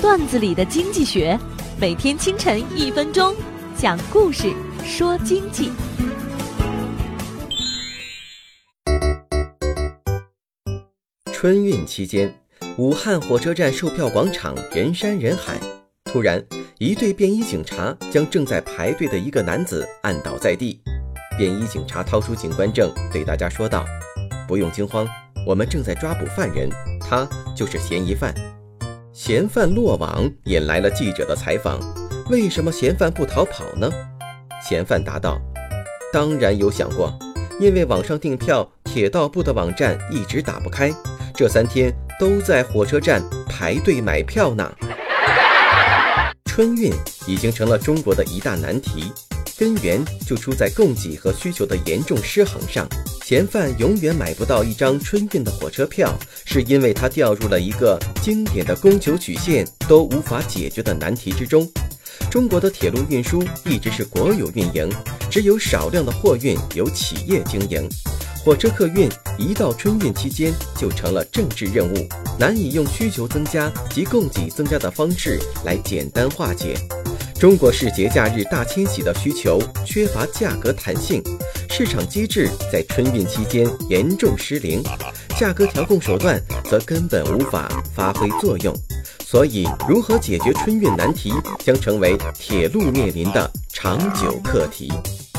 段子里的经济学，每天清晨一分钟，讲故事说经济。春运期间，武汉火车站售票广场人山人海。突然，一队便衣警察将正在排队的一个男子按倒在地。便衣警察掏出警官证，对大家说道：“不用惊慌，我们正在抓捕犯人，他就是嫌疑犯。”嫌犯落网，引来了记者的采访。为什么嫌犯不逃跑呢？嫌犯答道：“当然有想过，因为网上订票，铁道部的网站一直打不开。”这三天都在火车站排队买票呢。春运已经成了中国的一大难题，根源就出在供给和需求的严重失衡上。嫌犯永远买不到一张春运的火车票，是因为他掉入了一个经典的供求曲线都无法解决的难题之中。中国的铁路运输一直是国有运营，只有少量的货运由企业经营。火车客运一到春运期间就成了政治任务，难以用需求增加及供给增加的方式来简单化解。中国式节假日大迁徙的需求缺乏价格弹性，市场机制在春运期间严重失灵，价格调控手段则根本无法发挥作用。所以，如何解决春运难题，将成为铁路面临的长久课题。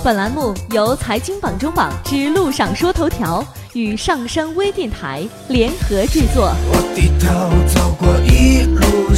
本栏目由财经榜中榜之路上说头条与上山微电台联合制作。我低头走过一路